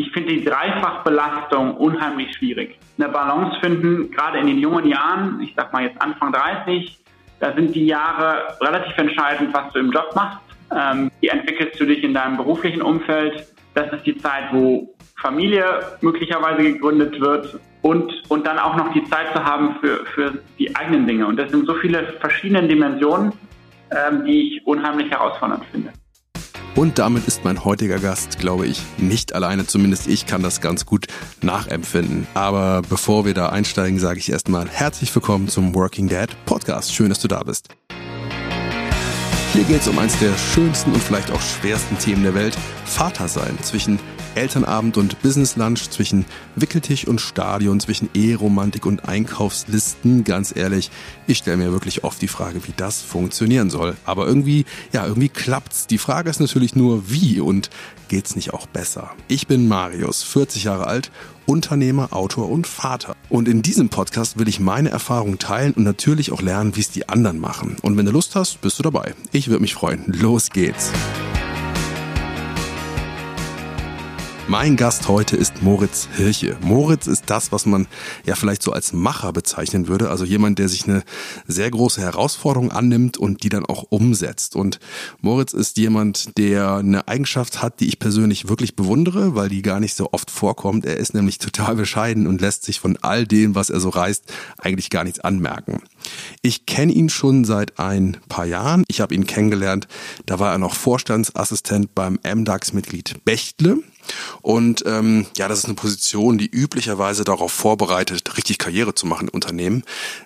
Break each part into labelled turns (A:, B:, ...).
A: ich finde die Dreifachbelastung unheimlich schwierig. Eine Balance finden, gerade in den jungen Jahren, ich sag mal jetzt Anfang 30, da sind die Jahre relativ entscheidend, was du im Job machst. Ähm, wie entwickelst du dich in deinem beruflichen Umfeld? Das ist die Zeit, wo Familie möglicherweise gegründet wird und, und dann auch noch die Zeit zu haben für, für die eigenen Dinge. Und das sind so viele verschiedene Dimensionen, ähm, die ich unheimlich herausfordernd finde.
B: Und damit ist mein heutiger Gast, glaube ich, nicht alleine. Zumindest ich kann das ganz gut nachempfinden. Aber bevor wir da einsteigen, sage ich erstmal herzlich willkommen zum Working Dad Podcast. Schön, dass du da bist. Hier geht es um eines der schönsten und vielleicht auch schwersten Themen der Welt, Vater sein. Zwischen Elternabend und Business Lunch, zwischen Wickeltisch und Stadion, zwischen Eheromantik und Einkaufslisten. Ganz ehrlich, ich stelle mir wirklich oft die Frage, wie das funktionieren soll. Aber irgendwie, ja, irgendwie klappt's. Die Frage ist natürlich nur, wie und geht's nicht auch besser? Ich bin Marius, 40 Jahre alt, Unternehmer, Autor und Vater. Und in diesem Podcast will ich meine Erfahrungen teilen und natürlich auch lernen, wie es die anderen machen. Und wenn du Lust hast, bist du dabei. Ich würde mich freuen. Los geht's. Mein Gast heute ist Moritz Hirche. Moritz ist das, was man ja vielleicht so als Macher bezeichnen würde. Also jemand, der sich eine sehr große Herausforderung annimmt und die dann auch umsetzt. Und Moritz ist jemand, der eine Eigenschaft hat, die ich persönlich wirklich bewundere, weil die gar nicht so oft vorkommt. Er ist nämlich total bescheiden und lässt sich von all dem, was er so reißt, eigentlich gar nichts anmerken. Ich kenne ihn schon seit ein paar Jahren. Ich habe ihn kennengelernt. Da war er noch Vorstandsassistent beim MDAX-Mitglied Bechtle. Und ähm, ja, das ist eine Position, die üblicherweise darauf vorbereitet, richtig Karriere zu machen im Unternehmen.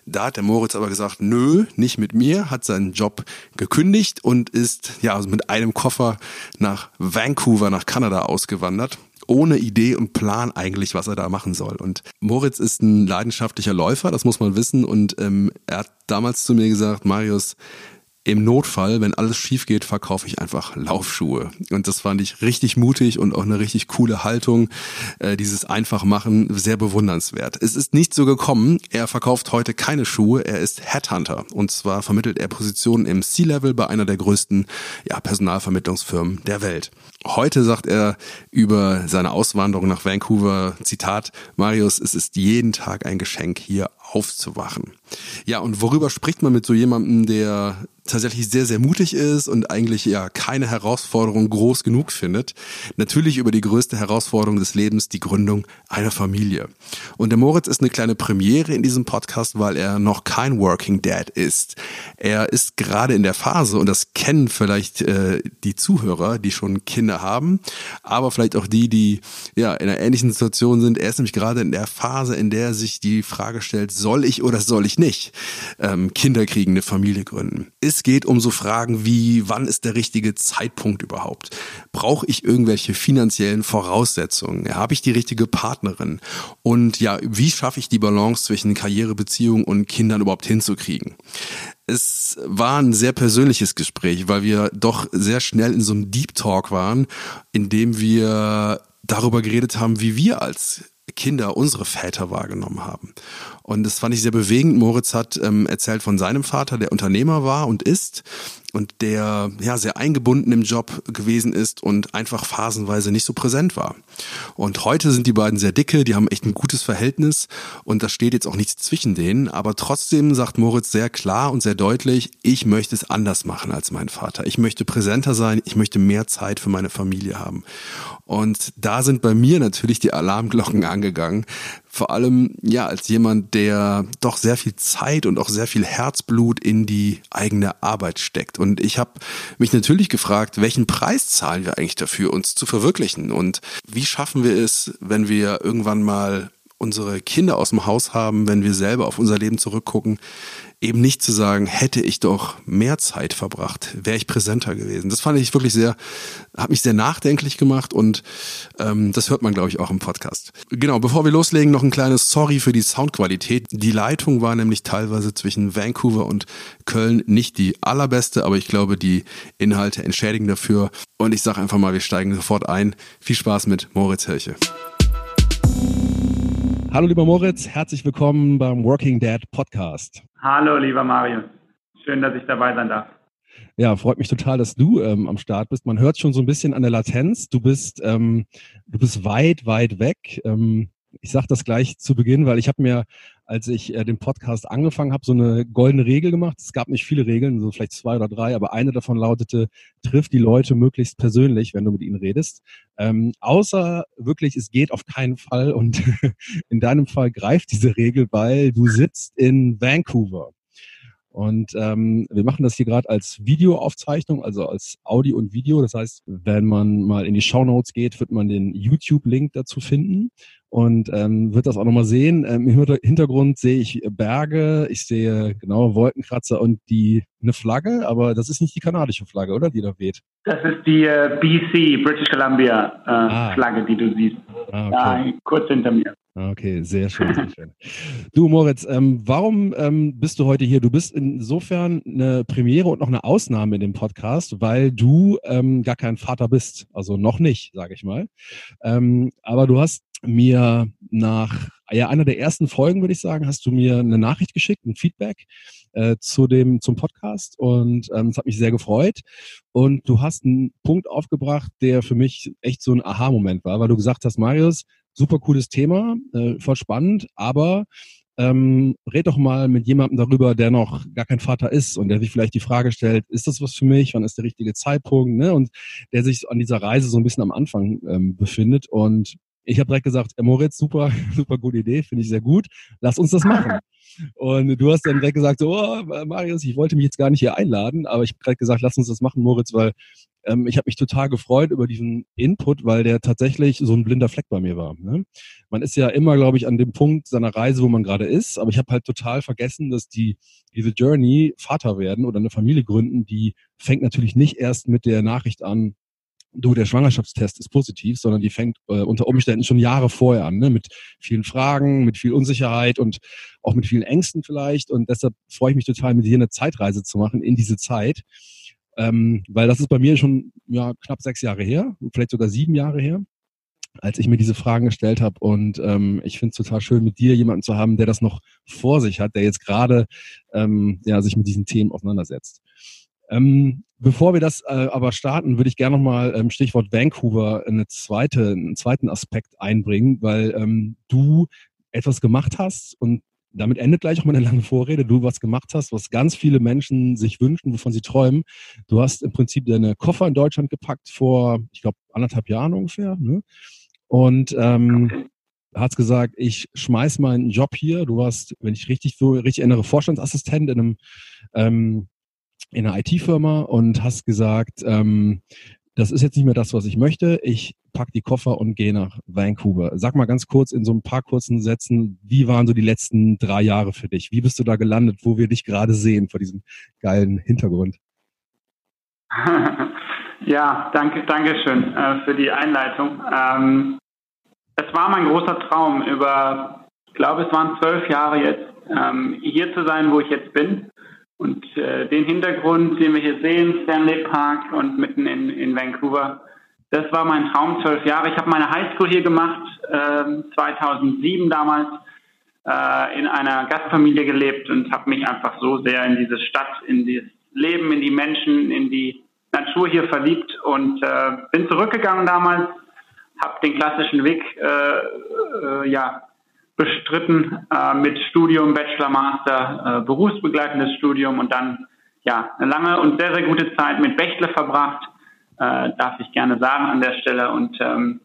B: Da hat der Moritz aber gesagt, nö, nicht mit mir, hat seinen Job gekündigt und ist ja also mit einem Koffer nach Vancouver, nach Kanada ausgewandert ohne Idee und Plan eigentlich, was er da machen soll. Und Moritz ist ein leidenschaftlicher Läufer, das muss man wissen. Und ähm, er hat damals zu mir gesagt, Marius, im Notfall, wenn alles schief geht, verkaufe ich einfach Laufschuhe. Und das fand ich richtig mutig und auch eine richtig coole Haltung. Äh, dieses einfach machen, sehr bewundernswert. Es ist nicht so gekommen. Er verkauft heute keine Schuhe. Er ist Headhunter. Und zwar vermittelt er Positionen im C-Level bei einer der größten ja, Personalvermittlungsfirmen der Welt. Heute sagt er über seine Auswanderung nach Vancouver, Zitat, Marius, es ist jeden Tag ein Geschenk, hier aufzuwachen. Ja, und worüber spricht man mit so jemandem, der tatsächlich sehr, sehr mutig ist und eigentlich ja keine Herausforderung groß genug findet. Natürlich über die größte Herausforderung des Lebens, die Gründung einer Familie. Und der Moritz ist eine kleine Premiere in diesem Podcast, weil er noch kein Working Dad ist. Er ist gerade in der Phase, und das kennen vielleicht äh, die Zuhörer, die schon Kinder haben, aber vielleicht auch die, die ja in einer ähnlichen Situation sind. Er ist nämlich gerade in der Phase, in der sich die Frage stellt, soll ich oder soll ich nicht ähm, Kinder kriegen, eine Familie gründen? Es geht um so Fragen wie, wann ist der richtige Zeitpunkt überhaupt? Brauche ich irgendwelche finanziellen Voraussetzungen? Habe ich die richtige Partnerin? Und ja, wie schaffe ich die Balance zwischen Karrierebeziehung und Kindern überhaupt hinzukriegen? Es war ein sehr persönliches Gespräch, weil wir doch sehr schnell in so einem Deep Talk waren, in dem wir darüber geredet haben, wie wir als Kinder unsere Väter wahrgenommen haben. Und das fand ich sehr bewegend. Moritz hat ähm, erzählt von seinem Vater, der Unternehmer war und ist und der ja sehr eingebunden im Job gewesen ist und einfach phasenweise nicht so präsent war. Und heute sind die beiden sehr dicke, die haben echt ein gutes Verhältnis und da steht jetzt auch nichts zwischen denen, aber trotzdem sagt Moritz sehr klar und sehr deutlich, ich möchte es anders machen als mein Vater. Ich möchte präsenter sein, ich möchte mehr Zeit für meine Familie haben. Und da sind bei mir natürlich die Alarmglocken angegangen, vor allem ja als jemand, der doch sehr viel Zeit und auch sehr viel Herzblut in die eigene Arbeit steckt. Und ich habe mich natürlich gefragt, welchen Preis zahlen wir eigentlich dafür, uns zu verwirklichen? Und wie schaffen wir es, wenn wir irgendwann mal unsere Kinder aus dem Haus haben, wenn wir selber auf unser Leben zurückgucken, eben nicht zu sagen, hätte ich doch mehr Zeit verbracht, wäre ich präsenter gewesen. Das fand ich wirklich sehr, hat mich sehr nachdenklich gemacht und ähm, das hört man, glaube ich, auch im Podcast. Genau, bevor wir loslegen, noch ein kleines Sorry für die Soundqualität. Die Leitung war nämlich teilweise zwischen Vancouver und Köln nicht die allerbeste, aber ich glaube, die Inhalte entschädigen dafür. Und ich sage einfach mal, wir steigen sofort ein. Viel Spaß mit Moritz Hirche. Hallo lieber Moritz, herzlich willkommen beim Working Dad Podcast.
A: Hallo lieber Marius, schön, dass ich dabei sein darf.
B: Ja, freut mich total, dass du ähm, am Start bist. Man hört schon so ein bisschen an der Latenz. Du bist, ähm, du bist weit, weit weg. Ähm, ich sage das gleich zu Beginn, weil ich habe mir, als ich äh, den Podcast angefangen habe, so eine goldene Regel gemacht. Es gab nicht viele Regeln, so vielleicht zwei oder drei, aber eine davon lautete, triff die Leute möglichst persönlich, wenn du mit ihnen redest. Ähm, außer wirklich, es geht auf keinen Fall. Und in deinem Fall greift diese Regel, weil du sitzt in Vancouver. Und ähm, wir machen das hier gerade als Videoaufzeichnung, also als Audio und Video. Das heißt, wenn man mal in die Show Notes geht, wird man den YouTube-Link dazu finden und ähm, wird das auch nochmal sehen. Ähm, Im Hintergrund sehe ich Berge, ich sehe genau Wolkenkratzer und die eine Flagge, aber das ist nicht die kanadische Flagge, oder? Die da weht.
A: Das ist die äh, BC, British Columbia äh, ah. Flagge, die du siehst. Ah, okay. Da kurz hinter mir.
B: Okay, sehr schön, sehr schön. Du, Moritz, ähm, warum ähm, bist du heute hier? Du bist insofern eine Premiere und noch eine Ausnahme in dem Podcast, weil du ähm, gar kein Vater bist. Also noch nicht, sage ich mal. Ähm, aber du hast mir nach ja, einer der ersten Folgen, würde ich sagen, hast du mir eine Nachricht geschickt, ein Feedback äh, zu dem, zum Podcast und ähm, es hat mich sehr gefreut. Und du hast einen Punkt aufgebracht, der für mich echt so ein Aha-Moment war, weil du gesagt hast, Marius, super cooles Thema, äh, voll spannend, aber ähm, red doch mal mit jemandem darüber, der noch gar kein Vater ist und der sich vielleicht die Frage stellt, ist das was für mich? Wann ist der richtige Zeitpunkt? Ne? Und der sich an dieser Reise so ein bisschen am Anfang ähm, befindet. Und ich habe direkt gesagt, Moritz, super, super gute Idee, finde ich sehr gut. Lass uns das machen. Und du hast dann direkt gesagt, so, oh, Marius, ich wollte mich jetzt gar nicht hier einladen, aber ich habe direkt gesagt, lass uns das machen, Moritz, weil ähm, ich habe mich total gefreut über diesen Input, weil der tatsächlich so ein blinder Fleck bei mir war. Ne? Man ist ja immer, glaube ich, an dem Punkt seiner Reise, wo man gerade ist, aber ich habe halt total vergessen, dass die diese Journey Vater werden oder eine Familie gründen, die fängt natürlich nicht erst mit der Nachricht an, du, der Schwangerschaftstest ist positiv, sondern die fängt äh, unter Umständen schon Jahre vorher an, ne? mit vielen Fragen, mit viel Unsicherheit und auch mit vielen Ängsten vielleicht. Und deshalb freue ich mich total, mit dir eine Zeitreise zu machen in diese Zeit. Ähm, weil das ist bei mir schon ja, knapp sechs Jahre her, vielleicht sogar sieben Jahre her, als ich mir diese Fragen gestellt habe. Und ähm, ich finde es total schön, mit dir jemanden zu haben, der das noch vor sich hat, der jetzt gerade ähm, ja, sich mit diesen Themen auseinandersetzt. Ähm, bevor wir das äh, aber starten, würde ich gerne nochmal ähm, Stichwort Vancouver eine zweite, einen zweiten Aspekt einbringen, weil ähm, du etwas gemacht hast und damit endet gleich auch meine lange Vorrede, du was gemacht hast, was ganz viele Menschen sich wünschen, wovon sie träumen. Du hast im Prinzip deine Koffer in Deutschland gepackt vor, ich glaube, anderthalb Jahren ungefähr. Ne? Und ähm, hast gesagt, ich schmeiß meinen Job hier. Du warst, wenn ich richtig so richtig erinnere, Vorstandsassistent in einem ähm, in einer IT-Firma und hast gesagt, ähm, das ist jetzt nicht mehr das, was ich möchte. Ich pack die Koffer und gehe nach Vancouver. Sag mal ganz kurz in so ein paar kurzen Sätzen, wie waren so die letzten drei Jahre für dich? Wie bist du da gelandet, wo wir dich gerade sehen vor diesem geilen Hintergrund?
A: Ja, danke, danke schön äh, für die Einleitung. Ähm, es war mein großer Traum, über, ich glaube, es waren zwölf Jahre jetzt, ähm, hier zu sein, wo ich jetzt bin. Und äh, den Hintergrund, den wir hier sehen, Stanley Park und mitten in, in Vancouver, das war mein Traum, zwölf Jahre. Ich habe meine Highschool hier gemacht, äh, 2007 damals, äh, in einer Gastfamilie gelebt und habe mich einfach so sehr in diese Stadt, in dieses Leben, in die Menschen, in die Natur hier verliebt und äh, bin zurückgegangen damals, habe den klassischen Weg äh, äh, ja, bestritten äh, mit Studium, Bachelor, Master, äh, berufsbegleitendes Studium und dann ja eine lange und sehr, sehr gute Zeit mit Bechtle verbracht, äh, darf ich gerne sagen an der Stelle. Und ähm,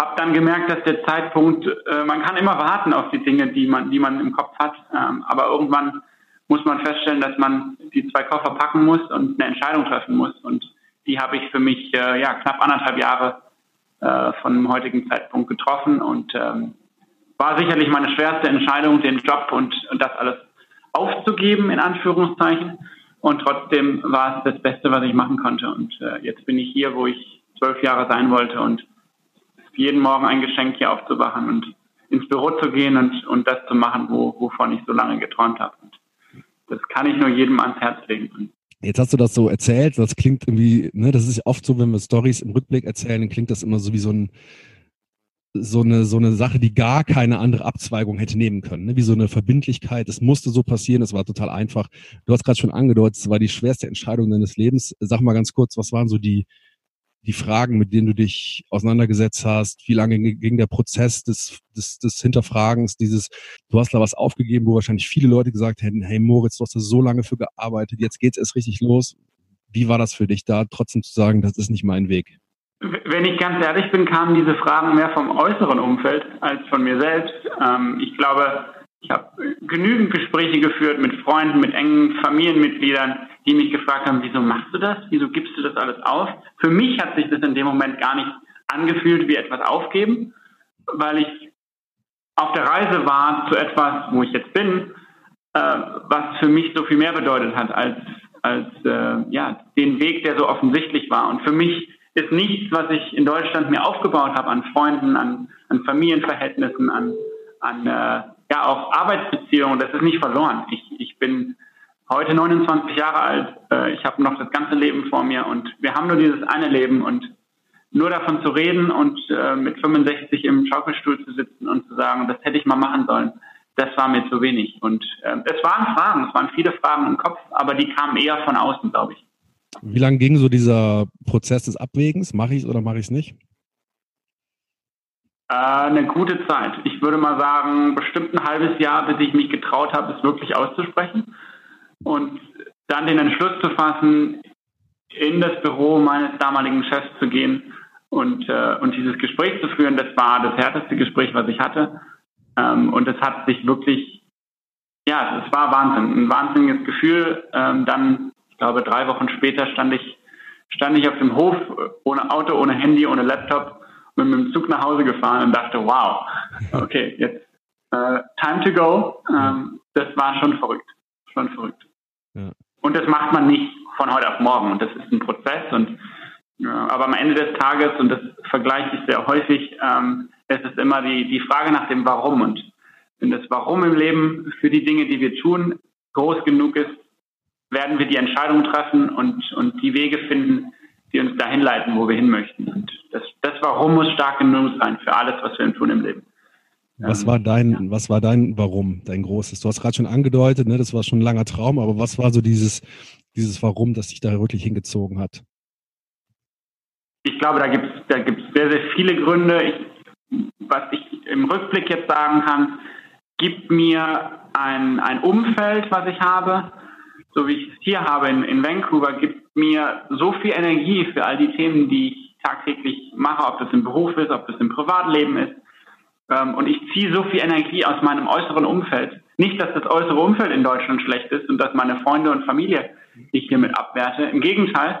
A: habe dann gemerkt, dass der Zeitpunkt, äh, man kann immer warten auf die Dinge, die man, die man im Kopf hat, ähm, aber irgendwann muss man feststellen, dass man die zwei Koffer packen muss und eine Entscheidung treffen muss. Und die habe ich für mich äh, ja knapp anderthalb Jahre äh, von dem heutigen Zeitpunkt getroffen. Und ähm, war sicherlich meine schwerste Entscheidung, den Job und, und das alles aufzugeben, in Anführungszeichen. Und trotzdem war es das Beste, was ich machen konnte. Und äh, jetzt bin ich hier, wo ich zwölf Jahre sein wollte und jeden Morgen ein Geschenk hier aufzuwachen und ins Büro zu gehen und, und das zu machen, wo, wovon ich so lange geträumt habe. Und das kann ich nur jedem ans Herz legen.
B: Jetzt hast du das so erzählt, das klingt irgendwie, ne, das ist oft so, wenn wir Stories im Rückblick erzählen, dann klingt das immer so wie so ein so eine, so eine Sache, die gar keine andere Abzweigung hätte nehmen können, ne? wie so eine Verbindlichkeit. Es musste so passieren, es war total einfach. Du hast gerade schon angedeutet, es war die schwerste Entscheidung deines Lebens. Sag mal ganz kurz, was waren so die, die Fragen, mit denen du dich auseinandergesetzt hast? Wie lange ging der Prozess des, des, des Hinterfragens, dieses, du hast da was aufgegeben, wo wahrscheinlich viele Leute gesagt hätten, hey Moritz, du hast da so lange für gearbeitet, jetzt geht's erst richtig los. Wie war das für dich da, trotzdem zu sagen, das ist nicht mein Weg?
A: Wenn ich ganz ehrlich bin, kamen diese Fragen mehr vom äußeren Umfeld als von mir selbst. Ähm, ich glaube, ich habe genügend Gespräche geführt mit Freunden, mit engen Familienmitgliedern, die mich gefragt haben, wieso machst du das? Wieso gibst du das alles auf? Für mich hat sich das in dem Moment gar nicht angefühlt wie etwas aufgeben, weil ich auf der Reise war zu etwas, wo ich jetzt bin, äh, was für mich so viel mehr bedeutet hat als, als äh, ja, den Weg, der so offensichtlich war. Und für mich ist nichts, was ich in Deutschland mir aufgebaut habe an Freunden, an, an Familienverhältnissen, an, an äh, ja auch Arbeitsbeziehungen. Das ist nicht verloren. Ich, ich bin heute 29 Jahre alt. Äh, ich habe noch das ganze Leben vor mir und wir haben nur dieses eine Leben und nur davon zu reden und äh, mit 65 im Schaukelstuhl zu sitzen und zu sagen, das hätte ich mal machen sollen, das war mir zu wenig. Und äh, es waren Fragen, es waren viele Fragen im Kopf, aber die kamen eher von außen, glaube ich.
B: Wie lange ging so dieser Prozess des Abwägens? Mache ich es oder mache ich es nicht?
A: Äh, eine gute Zeit. Ich würde mal sagen, bestimmt ein halbes Jahr, bis ich mich getraut habe, es wirklich auszusprechen. Und dann den Entschluss zu fassen, in das Büro meines damaligen Chefs zu gehen und, äh, und dieses Gespräch zu führen, das war das härteste Gespräch, was ich hatte. Ähm, und es hat sich wirklich, ja, es war Wahnsinn, ein wahnsinniges Gefühl, ähm, dann glaube, drei Wochen später stand ich, stand ich auf dem Hof ohne Auto, ohne Handy, ohne Laptop und mit dem Zug nach Hause gefahren und dachte, wow, okay, jetzt äh, time to go. Ähm, das war schon verrückt. Schon verrückt. Ja. Und das macht man nicht von heute auf morgen. Und das ist ein Prozess. Und ja, aber am Ende des Tages, und das vergleiche ich sehr häufig, ähm, es ist immer die, die Frage nach dem Warum. Und wenn das Warum im Leben für die Dinge, die wir tun, groß genug ist, werden wir die Entscheidung treffen und, und die Wege finden, die uns dahin leiten, wo wir hin möchten. Und das, das Warum muss stark genug sein für alles, was wir tun im Leben.
B: Was war dein, ja. was war dein Warum, dein großes? Du hast gerade schon angedeutet, ne, das war schon ein langer Traum, aber was war so dieses, dieses Warum, das dich da wirklich hingezogen hat?
A: Ich glaube, da gibt es da gibt's sehr, sehr viele Gründe. Ich, was ich im Rückblick jetzt sagen kann, gibt mir ein, ein Umfeld, was ich habe, so wie ich es hier habe in, in Vancouver, gibt mir so viel Energie für all die Themen, die ich tagtäglich mache, ob das im Beruf ist, ob das im Privatleben ist. Ähm, und ich ziehe so viel Energie aus meinem äußeren Umfeld. Nicht, dass das äußere Umfeld in Deutschland schlecht ist und dass meine Freunde und Familie ich hiermit abwerte. Im Gegenteil,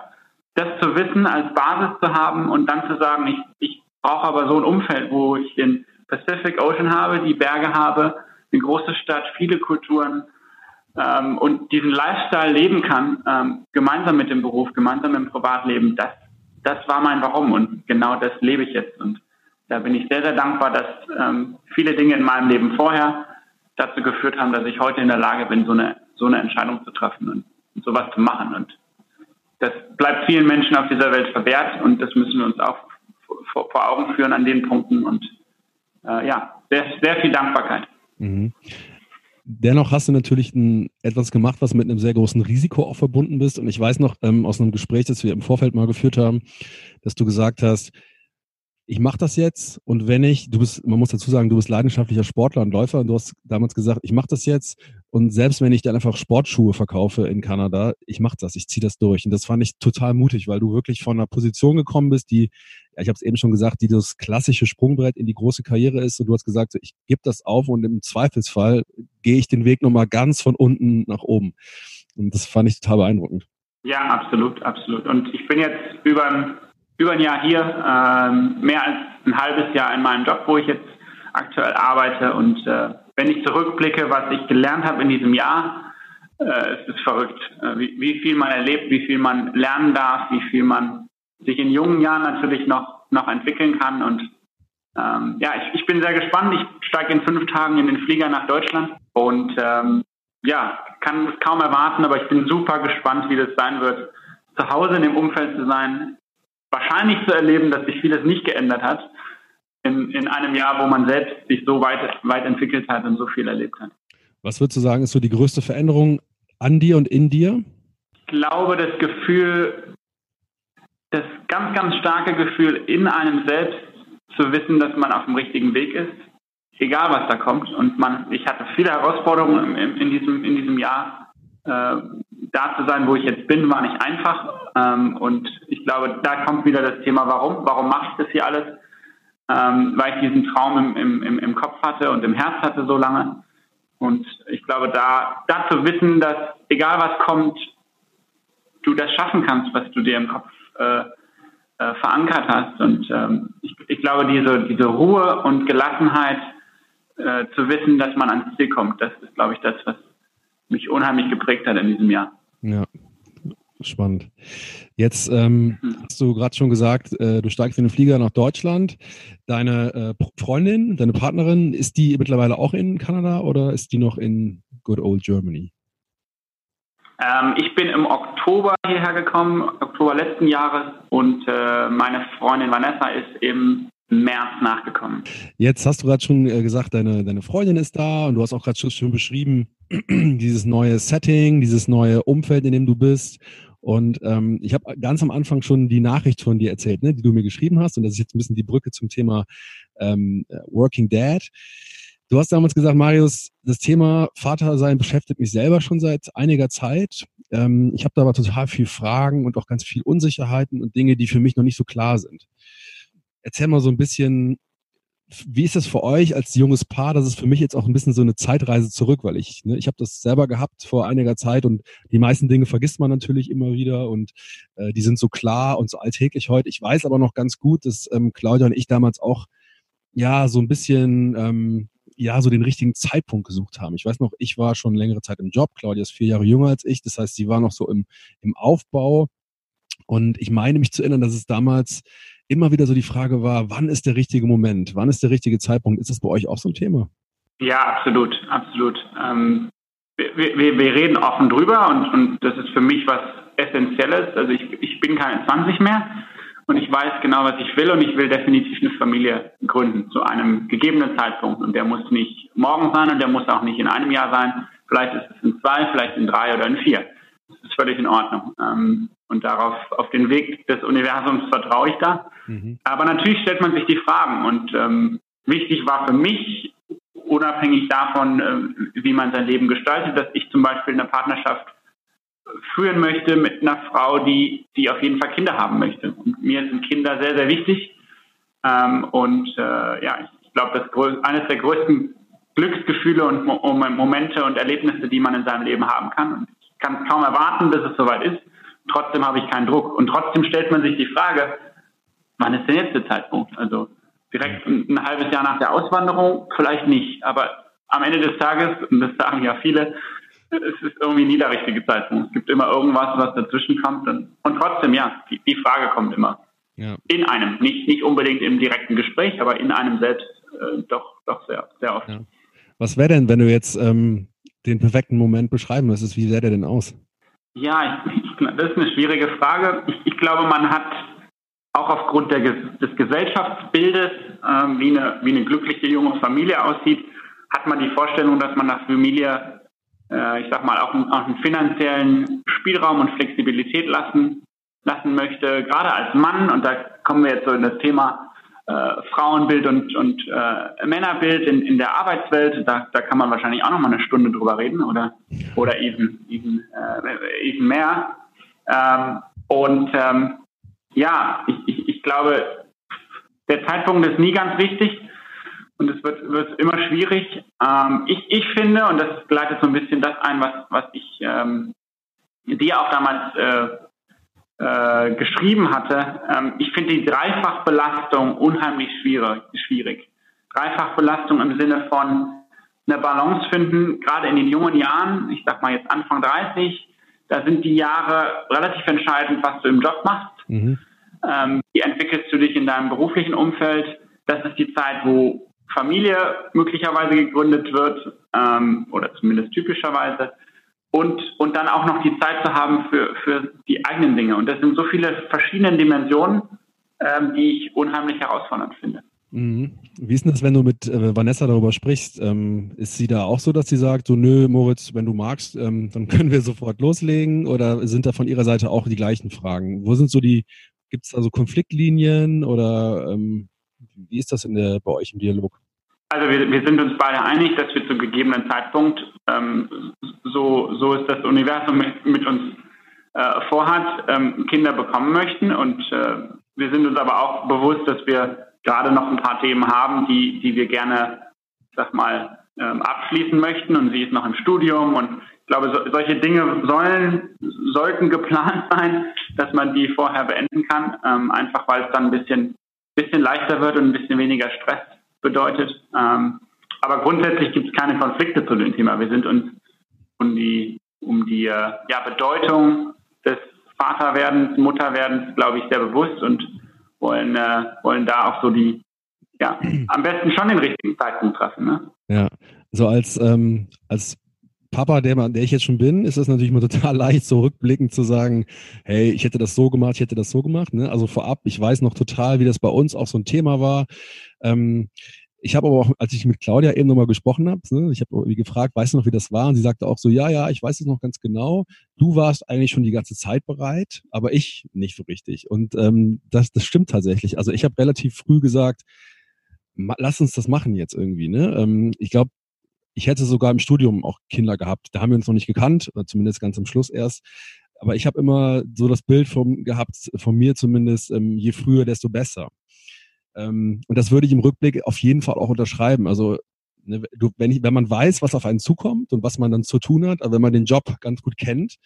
A: das zu wissen, als Basis zu haben und dann zu sagen, ich, ich brauche aber so ein Umfeld, wo ich den Pacific Ocean habe, die Berge habe, eine große Stadt, viele Kulturen, ähm, und diesen Lifestyle leben kann, ähm, gemeinsam mit dem Beruf, gemeinsam im Privatleben, das, das war mein Warum und genau das lebe ich jetzt. Und da bin ich sehr, sehr dankbar, dass ähm, viele Dinge in meinem Leben vorher dazu geführt haben, dass ich heute in der Lage bin, so eine, so eine Entscheidung zu treffen und, und sowas zu machen. Und das bleibt vielen Menschen auf dieser Welt verwehrt und das müssen wir uns auch vor, vor Augen führen an den Punkten und äh, ja, sehr, sehr viel Dankbarkeit. Mhm.
B: Dennoch hast du natürlich ein, etwas gemacht, was mit einem sehr großen Risiko auch verbunden bist. Und ich weiß noch ähm, aus einem Gespräch, das wir im Vorfeld mal geführt haben, dass du gesagt hast, ich mache das jetzt und wenn ich, du bist, man muss dazu sagen, du bist leidenschaftlicher Sportler und Läufer und du hast damals gesagt, ich mache das jetzt und selbst wenn ich dann einfach Sportschuhe verkaufe in Kanada, ich mache das, ich ziehe das durch und das fand ich total mutig, weil du wirklich von einer Position gekommen bist, die, ich habe es eben schon gesagt, die das klassische Sprungbrett in die große Karriere ist und du hast gesagt, ich gebe das auf und im Zweifelsfall gehe ich den Weg nochmal ganz von unten nach oben und das fand ich total beeindruckend.
A: Ja, absolut, absolut und ich bin jetzt über über ein Jahr hier, ähm, mehr als ein halbes Jahr in meinem Job, wo ich jetzt aktuell arbeite. Und äh, wenn ich zurückblicke, was ich gelernt habe in diesem Jahr, äh, es ist verrückt, äh, wie, wie, viel man erlebt, wie viel man lernen darf, wie viel man sich in jungen Jahren natürlich noch, noch entwickeln kann. Und ähm, ja, ich, ich bin sehr gespannt. Ich steige in fünf Tagen in den Flieger nach Deutschland und ähm, ja, kann es kaum erwarten, aber ich bin super gespannt, wie das sein wird, zu Hause in dem Umfeld zu sein, wahrscheinlich zu erleben, dass sich vieles nicht geändert hat. In, in einem Jahr, wo man selbst sich so weit, weit entwickelt hat und so viel erlebt hat.
B: Was würdest du sagen, ist so die größte Veränderung an dir und in dir?
A: Ich glaube, das Gefühl, das ganz, ganz starke Gefühl in einem selbst zu wissen, dass man auf dem richtigen Weg ist, egal was da kommt. Und man, ich hatte viele Herausforderungen in, in diesem, in diesem Jahr. Äh, da zu sein, wo ich jetzt bin, war nicht einfach. Ähm, und ich glaube, da kommt wieder das Thema, warum? Warum mache ich das hier alles? Ähm, weil ich diesen Traum im, im, im Kopf hatte und im Herz hatte so lange. Und ich glaube, da, da zu wissen, dass egal was kommt, du das schaffen kannst, was du dir im Kopf äh, äh, verankert hast. Und ähm, ich, ich glaube, diese, diese Ruhe und Gelassenheit äh, zu wissen, dass man ans Ziel kommt, das ist, glaube ich, das, was mich unheimlich geprägt hat in diesem Jahr.
B: Ja, spannend. Jetzt ähm, hm. hast du gerade schon gesagt, äh, du steigst in den Flieger nach Deutschland. Deine äh, Freundin, deine Partnerin, ist die mittlerweile auch in Kanada oder ist die noch in Good Old Germany?
A: Ähm, ich bin im Oktober hierher gekommen, Oktober letzten Jahres, und äh, meine Freundin Vanessa ist im März nachgekommen.
B: Jetzt hast du gerade schon äh, gesagt, deine, deine Freundin ist da und du hast auch gerade schon beschrieben, dieses neue Setting, dieses neue Umfeld, in dem du bist. Und ähm, ich habe ganz am Anfang schon die Nachricht von dir erzählt, ne, die du mir geschrieben hast. Und das ist jetzt ein bisschen die Brücke zum Thema ähm, Working Dad. Du hast damals gesagt, Marius, das Thema Vatersein beschäftigt mich selber schon seit einiger Zeit. Ähm, ich habe da aber total viel Fragen und auch ganz viel Unsicherheiten und Dinge, die für mich noch nicht so klar sind. Erzähl mal so ein bisschen, wie ist das für euch als junges Paar? Das ist für mich jetzt auch ein bisschen so eine Zeitreise zurück, weil ich, ne, ich habe das selber gehabt vor einiger Zeit und die meisten Dinge vergisst man natürlich immer wieder und äh, die sind so klar und so alltäglich heute. Ich weiß aber noch ganz gut, dass ähm, Claudia und ich damals auch ja so ein bisschen ähm, ja so den richtigen Zeitpunkt gesucht haben. Ich weiß noch, ich war schon längere Zeit im Job, Claudia ist vier Jahre jünger als ich, das heißt, sie war noch so im, im Aufbau. Und ich meine mich zu erinnern, dass es damals immer wieder so die Frage war, wann ist der richtige Moment, wann ist der richtige Zeitpunkt? Ist das bei euch auch so ein Thema?
A: Ja, absolut, absolut. Ähm, wir, wir, wir, reden offen drüber und, und das ist für mich was Essentielles. Also ich, ich bin keine 20 mehr und ich weiß genau, was ich will und ich will definitiv eine Familie gründen zu einem gegebenen Zeitpunkt. Und der muss nicht morgen sein und der muss auch nicht in einem Jahr sein. Vielleicht ist es in zwei, vielleicht in drei oder in vier. Das ist völlig in Ordnung. Ähm, und darauf, auf den Weg des Universums vertraue ich da. Mhm. Aber natürlich stellt man sich die Fragen. Und ähm, wichtig war für mich, unabhängig davon, äh, wie man sein Leben gestaltet, dass ich zum Beispiel eine Partnerschaft führen möchte mit einer Frau, die, die auf jeden Fall Kinder haben möchte. Und mir sind Kinder sehr, sehr wichtig. Ähm, und äh, ja, ich, glaube, das eines der größten Glücksgefühle und Mo Momente und Erlebnisse, die man in seinem Leben haben kann. Und ich kann kaum erwarten, bis es soweit ist. Trotzdem habe ich keinen Druck. Und trotzdem stellt man sich die Frage, wann ist denn jetzt der Zeitpunkt? Also direkt ein, ein halbes Jahr nach der Auswanderung, vielleicht nicht. Aber am Ende des Tages, und das sagen ja viele, es ist irgendwie nie der richtige Zeitpunkt. Es gibt immer irgendwas, was dazwischen kommt. Und, und trotzdem, ja, die, die Frage kommt immer. Ja. In einem, nicht, nicht unbedingt im direkten Gespräch, aber in einem selbst äh, doch, doch sehr, sehr oft. Ja.
B: Was wäre denn, wenn du jetzt ähm, den perfekten Moment beschreiben müsstest, wie sähe der denn aus?
A: Ja, ich, ich, das ist eine schwierige Frage. Ich, ich glaube, man hat auch aufgrund der, des Gesellschaftsbildes, äh, wie, eine, wie eine glückliche junge Familie aussieht, hat man die Vorstellung, dass man eine Familie äh, ich sag mal, auch, auch einen finanziellen Spielraum und Flexibilität lassen, lassen möchte, gerade als Mann, und da kommen wir jetzt so in das Thema äh, Frauenbild und, und äh, Männerbild in, in der Arbeitswelt, da, da kann man wahrscheinlich auch noch mal eine Stunde drüber reden oder, oder even, even, äh, even mehr. Ähm, und ähm, ja, ich, ich, ich glaube, der Zeitpunkt ist nie ganz richtig und es wird, wird immer schwierig. Ähm, ich, ich finde, und das leitet so ein bisschen das ein, was, was ich ähm, dir auch damals äh, äh, geschrieben hatte, ähm, ich finde die Dreifachbelastung unheimlich schwierig, schwierig. Dreifachbelastung im Sinne von eine Balance finden, gerade in den jungen Jahren, ich sag mal jetzt Anfang 30, da sind die Jahre relativ entscheidend, was du im Job machst. Mhm. Ähm, wie entwickelst du dich in deinem beruflichen Umfeld? Das ist die Zeit, wo Familie möglicherweise gegründet wird ähm, oder zumindest typischerweise und, und dann auch noch die Zeit zu haben für, für die eigenen Dinge. Und das sind so viele verschiedene Dimensionen, ähm, die ich unheimlich herausfordernd finde.
B: Mhm. Wie ist denn das, wenn du mit äh, Vanessa darüber sprichst? Ähm, ist sie da auch so, dass sie sagt, so nö, Moritz, wenn du magst, ähm, dann können wir sofort loslegen? Oder sind da von ihrer Seite auch die gleichen Fragen? Wo sind so die, gibt es da so Konfliktlinien oder ähm, wie ist das in der, bei euch im Dialog?
A: Also wir, wir sind uns beide einig, dass wir zu gegebenen Zeitpunkt, ähm, so, so ist das Universum mit, mit uns äh, vorhat, ähm, Kinder bekommen möchten. Und äh, wir sind uns aber auch bewusst, dass wir gerade noch ein paar Themen haben, die, die wir gerne, sag mal, ähm, abschließen möchten. Und sie ist noch im Studium und ich glaube, so, solche Dinge sollen, sollten geplant sein, dass man die vorher beenden kann, ähm, einfach weil es dann ein bisschen, bisschen leichter wird und ein bisschen weniger Stress bedeutet. Ähm, aber grundsätzlich gibt es keine Konflikte zu dem Thema. Wir sind uns um die, um die äh, ja, Bedeutung des Vaterwerdens, Mutterwerdens, glaube ich, sehr bewusst und wollen, äh, wollen da auch so die, ja, am besten schon den richtigen Zeitpunkt treffen. Ne?
B: Ja, so als, ähm, als Papa, der, der ich jetzt schon bin, ist das natürlich mal total leicht, so rückblickend zu sagen, hey, ich hätte das so gemacht, ich hätte das so gemacht. Ne? Also vorab, ich weiß noch total, wie das bei uns auch so ein Thema war. Ähm, ich habe aber auch, als ich mit Claudia eben nochmal gesprochen habe, ne, ich habe gefragt, weißt du noch, wie das war? Und sie sagte auch so, ja, ja, ich weiß es noch ganz genau. Du warst eigentlich schon die ganze Zeit bereit, aber ich nicht so richtig. Und ähm, das, das stimmt tatsächlich. Also ich habe relativ früh gesagt, lass uns das machen jetzt irgendwie. Ne? Ähm, ich glaube, ich hätte sogar im Studium auch Kinder gehabt. Da haben wir uns noch nicht gekannt, oder zumindest ganz am Schluss erst. Aber ich habe immer so das Bild vom, gehabt, von mir zumindest, ähm, je früher, desto besser. Ähm, und das würde ich im Rückblick auf jeden Fall auch unterschreiben. Also ne, du, wenn, ich, wenn man weiß, was auf einen zukommt und was man dann zu tun hat, also wenn man den Job ganz gut kennt,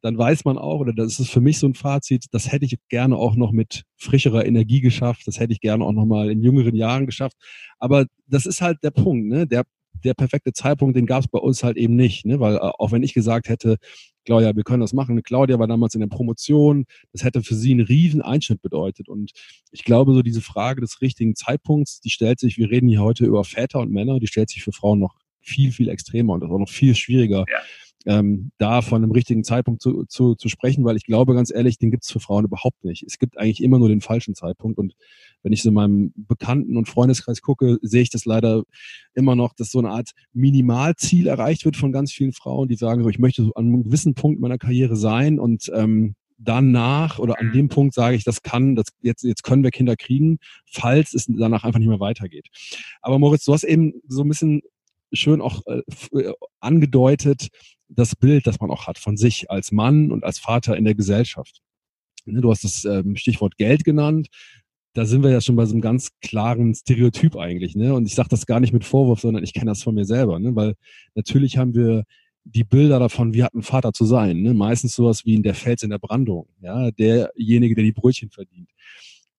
B: dann weiß man auch, oder das ist für mich so ein Fazit, das hätte ich gerne auch noch mit frischerer Energie geschafft, das hätte ich gerne auch noch mal in jüngeren Jahren geschafft. Aber das ist halt der Punkt, ne? Der, der perfekte Zeitpunkt, den gab es bei uns halt eben nicht, ne? Weil äh, auch wenn ich gesagt hätte, Claudia, wir können das machen. Claudia war damals in der Promotion. Das hätte für sie einen riesen Einschnitt bedeutet. Und ich glaube, so diese Frage des richtigen Zeitpunkts, die stellt sich, wir reden hier heute über Väter und Männer, die stellt sich für Frauen noch viel, viel extremer und das auch noch viel schwieriger. Ja ähm, da von einem richtigen Zeitpunkt zu, zu, zu sprechen, weil ich glaube ganz ehrlich, den gibt es für Frauen überhaupt nicht. Es gibt eigentlich immer nur den falschen Zeitpunkt und wenn ich so in meinem Bekannten- und Freundeskreis gucke, sehe ich das leider immer noch, dass so eine Art Minimalziel erreicht wird von ganz vielen Frauen, die sagen so, ich möchte so an einem gewissen Punkt meiner Karriere sein und ähm, danach oder an dem Punkt sage ich, das kann, das jetzt, jetzt können wir Kinder kriegen, falls es danach einfach nicht mehr weitergeht. Aber Moritz, du hast eben so ein bisschen schön auch äh, äh angedeutet, das Bild, das man auch hat von sich als Mann und als Vater in der Gesellschaft. Ne, du hast das ähm, Stichwort Geld genannt. Da sind wir ja schon bei so einem ganz klaren Stereotyp eigentlich. Ne? Und ich sage das gar nicht mit Vorwurf, sondern ich kenne das von mir selber. Ne? Weil natürlich haben wir die Bilder davon, wie hat ein Vater zu sein. Ne? Meistens sowas wie in der Fels in der Brandung. Ja? Derjenige, der die Brötchen verdient.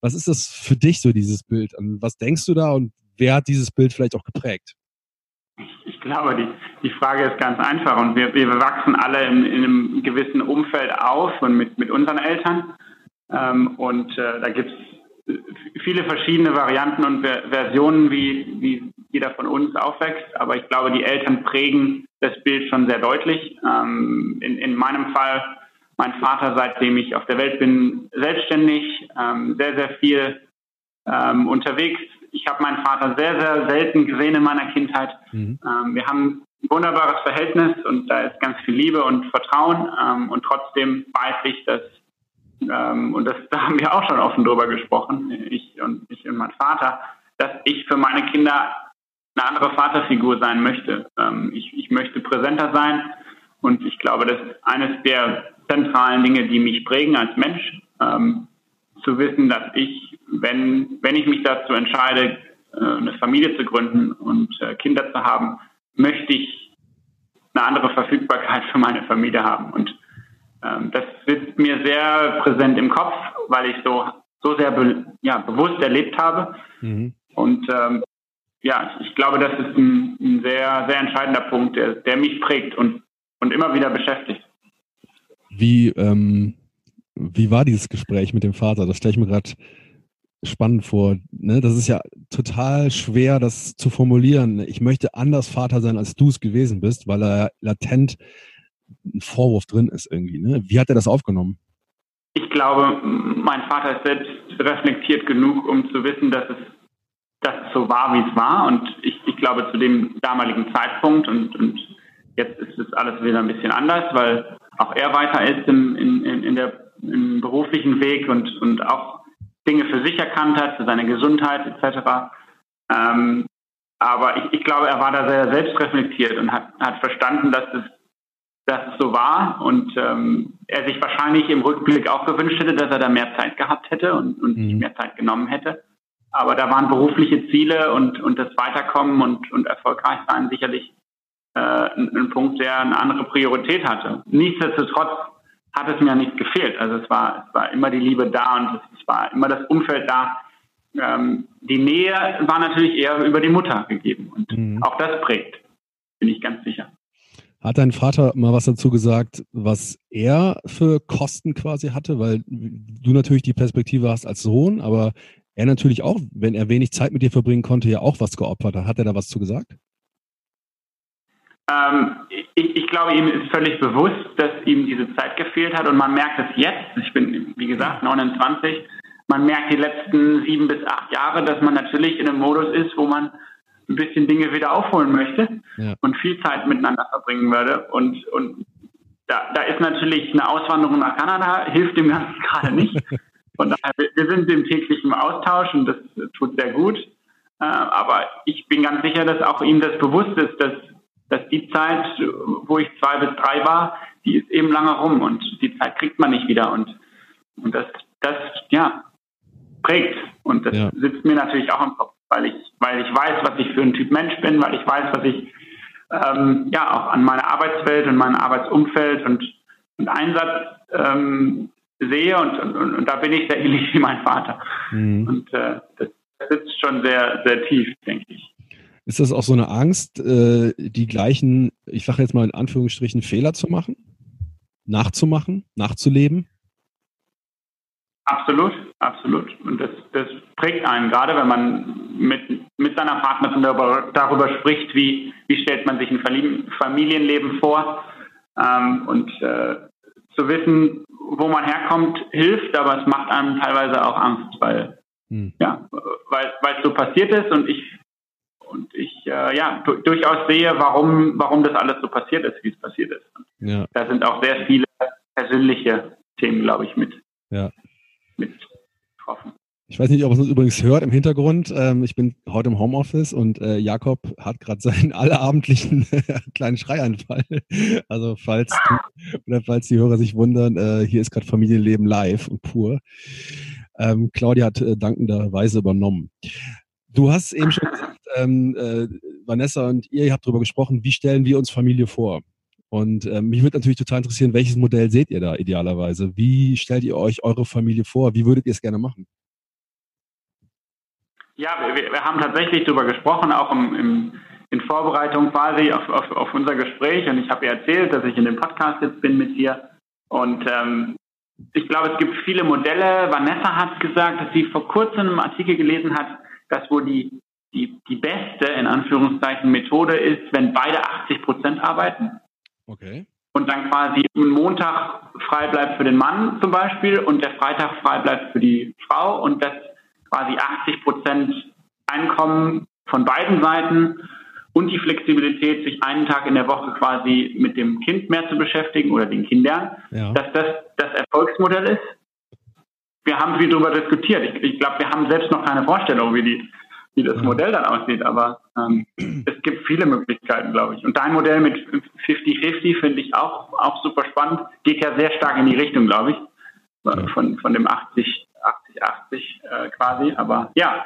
B: Was ist das für dich so, dieses Bild? An was denkst du da und wer hat dieses Bild vielleicht auch geprägt?
A: Ich glaube, die, die Frage ist ganz einfach und wir, wir wachsen alle in, in einem gewissen Umfeld auf und mit, mit unseren Eltern. Ähm, und äh, da gibt es viele verschiedene Varianten und Versionen, wie, wie jeder von uns aufwächst. Aber ich glaube, die Eltern prägen das Bild schon sehr deutlich. Ähm, in, in meinem Fall, mein Vater, seitdem ich auf der Welt bin, selbstständig, ähm, sehr, sehr viel ähm, unterwegs, ich habe meinen Vater sehr, sehr selten gesehen in meiner Kindheit. Mhm. Ähm, wir haben ein wunderbares Verhältnis und da ist ganz viel Liebe und Vertrauen. Ähm, und trotzdem weiß ich, dass, ähm, und das, da haben wir auch schon offen drüber gesprochen, ich und, ich und mein Vater, dass ich für meine Kinder eine andere Vaterfigur sein möchte. Ähm, ich, ich möchte präsenter sein und ich glaube, das ist eines der zentralen Dinge, die mich prägen als Mensch, ähm, zu wissen, dass ich wenn, wenn ich mich dazu entscheide, äh, eine Familie zu gründen und äh, Kinder zu haben, möchte ich eine andere Verfügbarkeit für meine Familie haben. Und ähm, das wird mir sehr präsent im Kopf, weil ich so, so sehr be ja, bewusst erlebt habe. Mhm. Und ähm, ja, ich glaube, das ist ein, ein, sehr, sehr entscheidender Punkt, der, der mich prägt und, und immer wieder beschäftigt.
B: Wie, ähm, wie war dieses Gespräch mit dem Vater? Das stelle ich mir gerade spannend vor. Ne? Das ist ja total schwer, das zu formulieren. Ich möchte anders Vater sein, als du es gewesen bist, weil er latent ein Vorwurf drin ist irgendwie. Ne? Wie hat er das aufgenommen?
A: Ich glaube, mein Vater ist selbst reflektiert genug, um zu wissen, dass es dass es so war, wie es war. Und ich, ich glaube, zu dem damaligen Zeitpunkt und, und jetzt ist es alles wieder ein bisschen anders, weil auch er weiter ist im, in, in, in der, im beruflichen Weg und, und auch Dinge für sich erkannt hat, für seine Gesundheit etc. Ähm, aber ich, ich glaube, er war da sehr selbstreflektiert und hat, hat verstanden, dass es, dass es so war und ähm, er sich wahrscheinlich im Rückblick auch gewünscht hätte, dass er da mehr Zeit gehabt hätte und, und mhm. mehr Zeit genommen hätte. Aber da waren berufliche Ziele und, und das Weiterkommen und, und erfolgreich sein sicherlich äh, ein, ein Punkt, der eine andere Priorität hatte. Nichtsdestotrotz hat es mir nicht gefehlt. Also es war, es war immer die Liebe da und es, war immer das Umfeld da. Ähm, die Nähe war natürlich eher über die Mutter gegeben und mhm. auch das prägt, bin ich ganz sicher.
B: Hat dein Vater mal was dazu gesagt, was er für Kosten quasi hatte? Weil du natürlich die Perspektive hast als Sohn, aber er natürlich auch, wenn er wenig Zeit mit dir verbringen konnte, ja auch was geopfert hat. Hat er da was zu gesagt?
A: Ähm, ich, ich, glaube, ihm ist völlig bewusst, dass ihm diese Zeit gefehlt hat und man merkt es jetzt. Ich bin, wie gesagt, 29. Man merkt die letzten sieben bis acht Jahre, dass man natürlich in einem Modus ist, wo man ein bisschen Dinge wieder aufholen möchte ja. und viel Zeit miteinander verbringen würde. Und, und da, da ist natürlich eine Auswanderung nach Kanada, hilft dem Ganzen gerade nicht. Von daher, wir sind im täglichen Austausch und das tut sehr gut. Äh, aber ich bin ganz sicher, dass auch ihm das bewusst ist, dass dass die Zeit, wo ich zwei bis drei war, die ist eben lange rum und die Zeit kriegt man nicht wieder und, und das, das, ja, prägt und das ja. sitzt mir natürlich auch im Kopf, weil ich, weil ich weiß, was ich für ein Typ Mensch bin, weil ich weiß, was ich ähm, ja auch an meiner Arbeitswelt und meinem Arbeitsumfeld und, und Einsatz ähm, sehe und, und, und, da bin ich sehr ähnlich wie mein Vater. Mhm. Und äh, das sitzt schon sehr, sehr tief, denke ich.
B: Ist das auch so eine Angst, äh, die gleichen, ich sage jetzt mal in Anführungsstrichen, Fehler zu machen? Nachzumachen, nachzuleben?
A: Absolut, absolut. Und das, das prägt einen, gerade wenn man mit, mit seiner Partnerin darüber, darüber spricht, wie, wie stellt man sich ein Familienleben vor. Ähm, und äh, zu wissen, wo man herkommt, hilft, aber es macht einem teilweise auch Angst, weil, hm. ja, weil, weil es so passiert ist und ich und ich äh, ja durchaus sehe, warum, warum das alles so passiert ist, wie es passiert ist. Ja. Da sind auch sehr viele persönliche Themen, glaube ich, mit, ja. mit getroffen.
B: Ich weiß nicht, ob es uns übrigens hört im Hintergrund. Ähm, ich bin heute im Homeoffice und äh, Jakob hat gerade seinen allerabendlichen kleinen Schreianfall. Also falls du, oder falls die Hörer sich wundern, äh, hier ist gerade Familienleben live und pur. Ähm, Claudia hat äh, dankenderweise übernommen. Du hast eben schon gesagt, ähm, äh, Vanessa und ihr, ihr habt darüber gesprochen, wie stellen wir uns Familie vor? Und äh, mich würde natürlich total interessieren, welches Modell seht ihr da idealerweise? Wie stellt ihr euch eure Familie vor? Wie würdet ihr es gerne machen?
A: Ja, wir, wir haben tatsächlich darüber gesprochen, auch im, im, in Vorbereitung quasi auf, auf, auf, unser Gespräch. Und ich habe ihr erzählt, dass ich in dem Podcast jetzt bin mit ihr. Und ähm, ich glaube, es gibt viele Modelle. Vanessa hat gesagt, dass sie vor kurzem einen Artikel gelesen hat, dass wo die, die, die beste, in Anführungszeichen, Methode ist, wenn beide 80 Prozent arbeiten.
B: Okay.
A: Und dann quasi ein Montag frei bleibt für den Mann zum Beispiel und der Freitag frei bleibt für die Frau und das quasi 80 Prozent Einkommen von beiden Seiten und die Flexibilität, sich einen Tag in der Woche quasi mit dem Kind mehr zu beschäftigen oder den Kindern, ja. dass das das Erfolgsmodell ist wir haben viel darüber diskutiert. Ich, ich glaube, wir haben selbst noch keine Vorstellung, wie, die, wie das Modell dann aussieht, aber ähm, es gibt viele Möglichkeiten, glaube ich. Und dein Modell mit 50-50 finde ich auch, auch super spannend. Geht ja sehr stark in die Richtung, glaube ich, von, von dem 80, 80, 80 äh, quasi. Aber ja,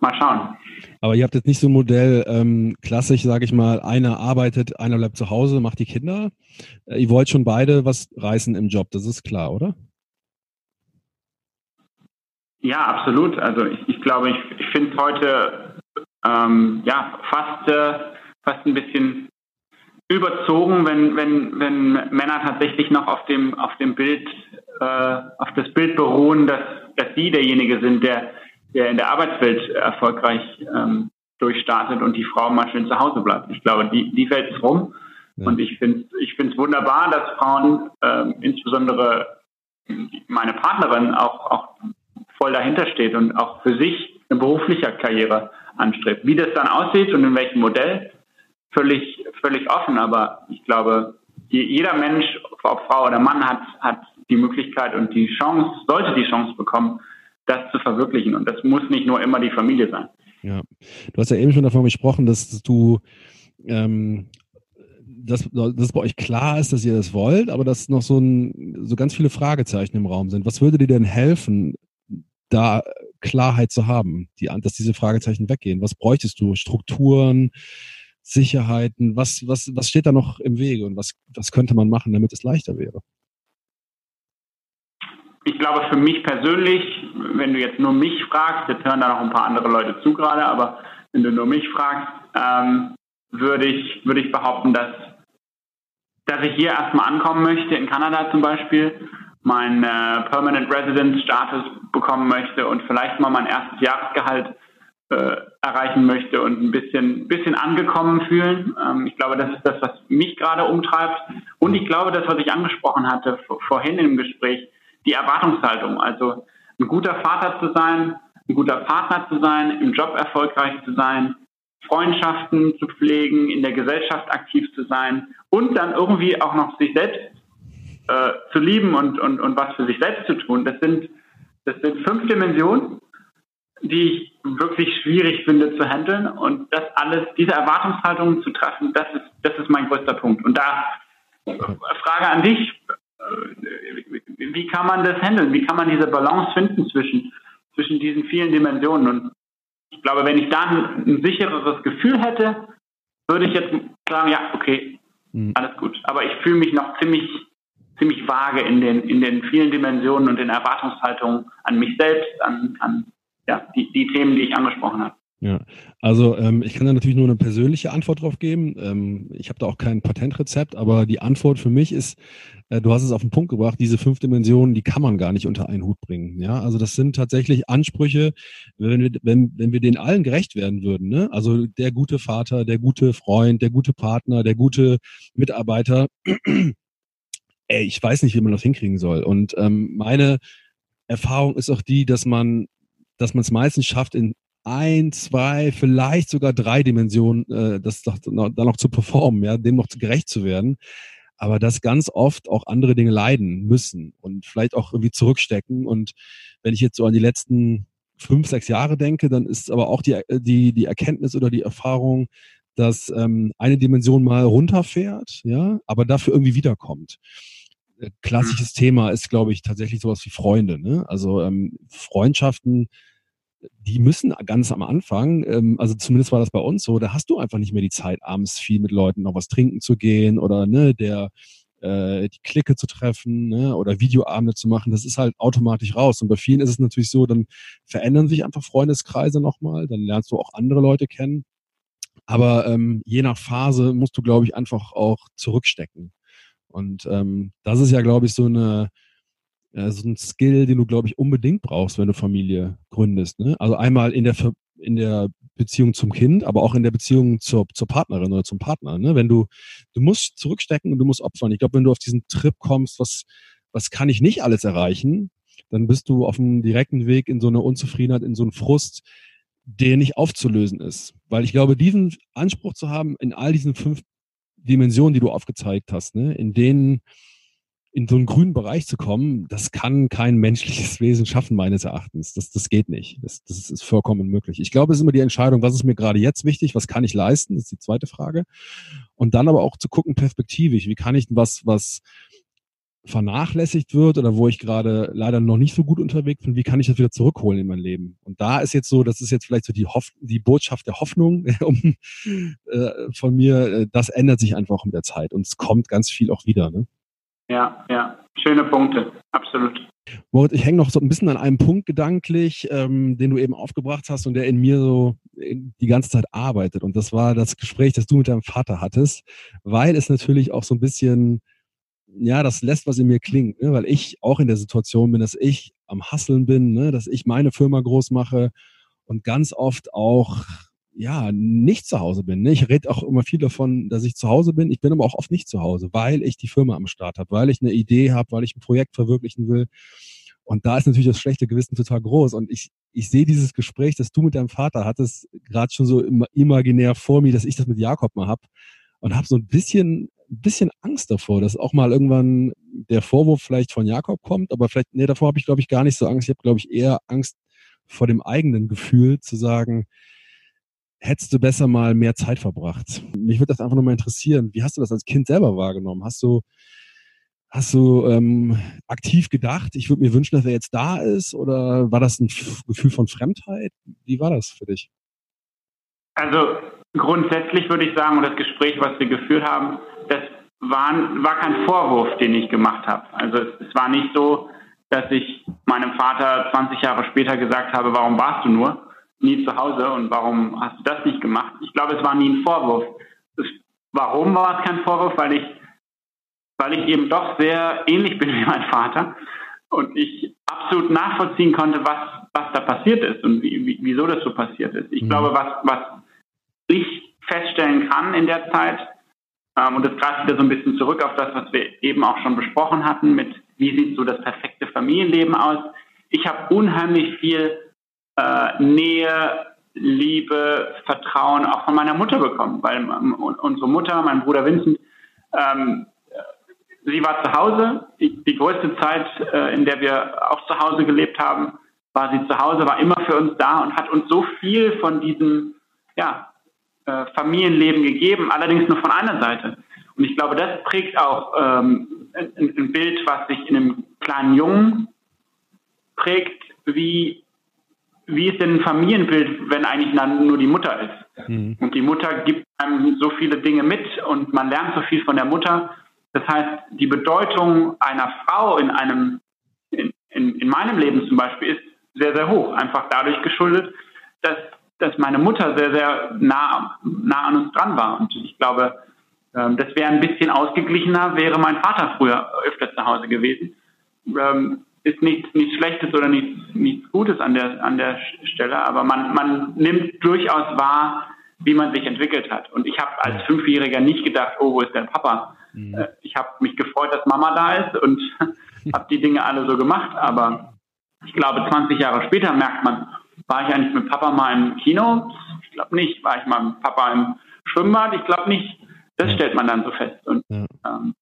A: mal schauen.
B: Aber ihr habt jetzt nicht so ein Modell ähm, klassisch, sage ich mal, einer arbeitet, einer bleibt zu Hause, macht die Kinder. Äh, ihr wollt schon beide was reißen im Job, das ist klar, oder?
A: Ja, absolut. Also ich, ich glaube, ich, ich finde es heute ähm, ja fast, äh, fast ein bisschen überzogen, wenn, wenn, wenn Männer tatsächlich noch auf dem, auf dem Bild, äh, auf das Bild beruhen, dass, dass sie derjenige sind, der, der in der Arbeitswelt erfolgreich ähm, durchstartet und die Frau mal schön zu Hause bleibt. Ich glaube, die, die Welt ist rum. Ja. Und ich finde ich finde es wunderbar, dass Frauen, äh, insbesondere meine Partnerin, auch, auch voll dahinter steht und auch für sich eine berufliche Karriere anstrebt. Wie das dann aussieht und in welchem Modell, völlig, völlig offen. Aber ich glaube, jeder Mensch, ob Frau oder Mann, hat, hat die Möglichkeit und die Chance, sollte die Chance bekommen, das zu verwirklichen. Und das muss nicht nur immer die Familie sein.
B: Ja, du hast ja eben schon davon gesprochen, dass du ähm, dass, dass bei euch klar ist, dass ihr das wollt, aber dass noch so, ein, so ganz viele Fragezeichen im Raum sind. Was würde dir denn helfen, da Klarheit zu haben, die, dass diese Fragezeichen weggehen? Was bräuchtest du? Strukturen, Sicherheiten? Was, was, was steht da noch im Wege und was, was könnte man machen, damit es leichter wäre?
A: Ich glaube, für mich persönlich, wenn du jetzt nur mich fragst, jetzt hören da noch ein paar andere Leute zu gerade, aber wenn du nur mich fragst, ähm, würde ich, würde ich behaupten, dass, dass ich hier erstmal ankommen möchte, in Kanada zum Beispiel, meinen äh, Permanent Residence Status bekommen möchte und vielleicht mal mein erstes Jahresgehalt äh, erreichen möchte und ein bisschen, bisschen angekommen fühlen. Ähm, ich glaube, das ist das, was mich gerade umtreibt. Und ich glaube, das, was ich angesprochen hatte vorhin im Gespräch, die Erwartungshaltung. Also ein guter Vater zu sein, ein guter Partner zu sein, im Job erfolgreich zu sein, Freundschaften zu pflegen, in der Gesellschaft aktiv zu sein und dann irgendwie auch noch sich selbst äh, zu lieben und, und, und was für sich selbst zu tun. Das sind, das sind fünf Dimensionen, die ich wirklich schwierig finde zu handeln und das alles, diese Erwartungshaltungen zu treffen, das ist, das ist mein größter Punkt. Und da Frage an dich, äh, wie kann man das handeln? Wie kann man diese Balance finden zwischen, zwischen diesen vielen Dimensionen? Und ich glaube, wenn ich dann ein sichereres Gefühl hätte, würde ich jetzt sagen, ja, okay, mhm. alles gut. Aber ich fühle mich noch ziemlich, ziemlich vage in den, in den vielen Dimensionen und den Erwartungshaltungen an mich selbst, an, an ja, die, die Themen, die ich angesprochen habe.
B: Ja, also ähm, ich kann da natürlich nur eine persönliche Antwort drauf geben. Ähm, ich habe da auch kein Patentrezept, aber die Antwort für mich ist, äh, du hast es auf den Punkt gebracht, diese fünf Dimensionen, die kann man gar nicht unter einen Hut bringen. Ja, also das sind tatsächlich Ansprüche, wenn wir, wenn, wenn wir denen allen gerecht werden würden, ne? Also der gute Vater, der gute Freund, der gute Partner, der gute Mitarbeiter, ey, ich weiß nicht, wie man das hinkriegen soll. Und ähm, meine Erfahrung ist auch die, dass man dass man es meistens schafft, in ein, zwei, vielleicht sogar drei Dimensionen, äh, das da noch zu performen, ja, dem noch gerecht zu werden. Aber dass ganz oft auch andere Dinge leiden müssen und vielleicht auch irgendwie zurückstecken. Und wenn ich jetzt so an die letzten fünf, sechs Jahre denke, dann ist aber auch die, die, die Erkenntnis oder die Erfahrung, dass ähm, eine Dimension mal runterfährt, ja, aber dafür irgendwie wiederkommt. Äh, klassisches Thema ist, glaube ich, tatsächlich sowas wie Freunde. Ne? Also ähm, Freundschaften die müssen ganz am Anfang, ähm, also zumindest war das bei uns so, da hast du einfach nicht mehr die Zeit, abends viel mit Leuten noch was trinken zu gehen oder ne, der äh, die Clique zu treffen ne, oder Videoabende zu machen, das ist halt automatisch raus. Und bei vielen ist es natürlich so, dann verändern sich einfach Freundeskreise nochmal, dann lernst du auch andere Leute kennen. Aber ähm, je nach Phase musst du, glaube ich, einfach auch zurückstecken. Und ähm, das ist ja, glaube ich, so eine ja, so ein Skill, den du, glaube ich, unbedingt brauchst, wenn du Familie gründest. Ne? Also einmal in der, in der Beziehung zum Kind, aber auch in der Beziehung zur, zur Partnerin oder zum Partner. Ne? Wenn du, du musst zurückstecken und du musst opfern. Ich glaube, wenn du auf diesen Trip kommst, was, was kann ich nicht alles erreichen, dann bist du auf einem direkten Weg in so eine Unzufriedenheit, in so einen Frust, der nicht aufzulösen ist. Weil ich glaube, diesen Anspruch zu haben in all diesen fünf Dimensionen, die du aufgezeigt hast, ne, in denen in so einen grünen Bereich zu kommen, das kann kein menschliches Wesen schaffen, meines Erachtens. Das, das geht nicht. Das, das ist vollkommen unmöglich. Ich glaube, es ist immer die Entscheidung, was ist mir gerade jetzt wichtig, was kann ich leisten, das ist die zweite Frage. Und dann aber auch zu gucken, perspektivisch, wie kann ich was, was vernachlässigt wird oder wo ich gerade leider noch nicht so gut unterwegs bin, wie kann ich das wieder zurückholen in mein Leben? Und da ist jetzt so, das ist jetzt vielleicht so die, Hoff die Botschaft der Hoffnung um, äh, von mir, äh, das ändert sich einfach mit der Zeit und es kommt ganz viel auch wieder. Ne?
A: Ja, ja, schöne Punkte, absolut.
B: Moritz, ich hänge noch so ein bisschen an einem Punkt gedanklich, ähm, den du eben aufgebracht hast und der in mir so die ganze Zeit arbeitet. Und das war das Gespräch, das du mit deinem Vater hattest, weil es natürlich auch so ein bisschen, ja, das lässt was in mir klingen, ne? weil ich auch in der Situation bin, dass ich am Hasseln bin, ne? dass ich meine Firma groß mache und ganz oft auch ja, nicht zu Hause bin. Ne? Ich rede auch immer viel davon, dass ich zu Hause bin. Ich bin aber auch oft nicht zu Hause, weil ich die Firma am Start habe, weil ich eine Idee habe, weil ich ein Projekt verwirklichen will. Und da ist natürlich das schlechte Gewissen total groß. Und ich ich sehe dieses Gespräch, das du mit deinem Vater hattest, gerade schon so imaginär vor mir, dass ich das mit Jakob mal hab und habe so ein bisschen, bisschen Angst davor, dass auch mal irgendwann der Vorwurf vielleicht von Jakob kommt, aber vielleicht, nee, davor habe ich, glaube ich, gar nicht so Angst. Ich habe, glaube ich, eher Angst vor dem eigenen Gefühl zu sagen, hättest du besser mal mehr Zeit verbracht. Mich würde das einfach nochmal interessieren. Wie hast du das als Kind selber wahrgenommen? Hast du, hast du ähm, aktiv gedacht, ich würde mir wünschen, dass er jetzt da ist? Oder war das ein Gefühl von Fremdheit? Wie war das für dich?
A: Also grundsätzlich würde ich sagen, das Gespräch, was wir geführt haben, das war, war kein Vorwurf, den ich gemacht habe. Also es, es war nicht so, dass ich meinem Vater 20 Jahre später gesagt habe, warum warst du nur nie zu Hause und warum hast du das nicht gemacht? Ich glaube, es war nie ein Vorwurf. Es, warum war es kein Vorwurf? Weil ich, weil ich eben doch sehr ähnlich bin wie mein Vater und ich absolut nachvollziehen konnte, was, was da passiert ist und wie, wieso das so passiert ist. Ich mhm. glaube, was, was ich feststellen kann in der Zeit, ähm, und das greift wieder so ein bisschen zurück auf das, was wir eben auch schon besprochen hatten, mit wie sieht so das perfekte Familienleben aus. Ich habe unheimlich viel äh, Nähe, Liebe, Vertrauen auch von meiner Mutter bekommen, weil ähm, unsere Mutter, mein Bruder Vincent, ähm, sie war zu Hause. Die, die größte Zeit, äh, in der wir auch zu Hause gelebt haben, war sie zu Hause, war immer für uns da und hat uns so viel von diesem ja, äh, Familienleben gegeben, allerdings nur von einer Seite. Und ich glaube, das prägt auch ähm, ein, ein, Bild, was sich in einem kleinen Jungen prägt, wie, wie ist denn ein Familienbild, wenn eigentlich nur die Mutter ist. Mhm. Und die Mutter gibt einem so viele Dinge mit und man lernt so viel von der Mutter. Das heißt, die Bedeutung einer Frau in einem, in, in, in meinem Leben zum Beispiel ist sehr, sehr hoch. Einfach dadurch geschuldet, dass, dass meine Mutter sehr, sehr nah, nah an uns dran war. Und ich glaube, ähm, das wäre ein bisschen ausgeglichener, wäre mein Vater früher öfter zu Hause gewesen. Ähm, ist nichts, nichts Schlechtes oder nichts, nichts Gutes an der, an der Stelle, aber man, man nimmt durchaus wahr, wie man sich entwickelt hat. Und ich habe als Fünfjähriger nicht gedacht, oh, wo ist denn Papa? Mhm. Äh, ich habe mich gefreut, dass Mama da ist und habe die Dinge alle so gemacht. Aber ich glaube, 20 Jahre später merkt man, war ich eigentlich mit Papa mal im Kino? Ich glaube nicht. War ich mal mit Papa im Schwimmbad? Ich glaube nicht. Das stellt man dann so fest. Und ähm,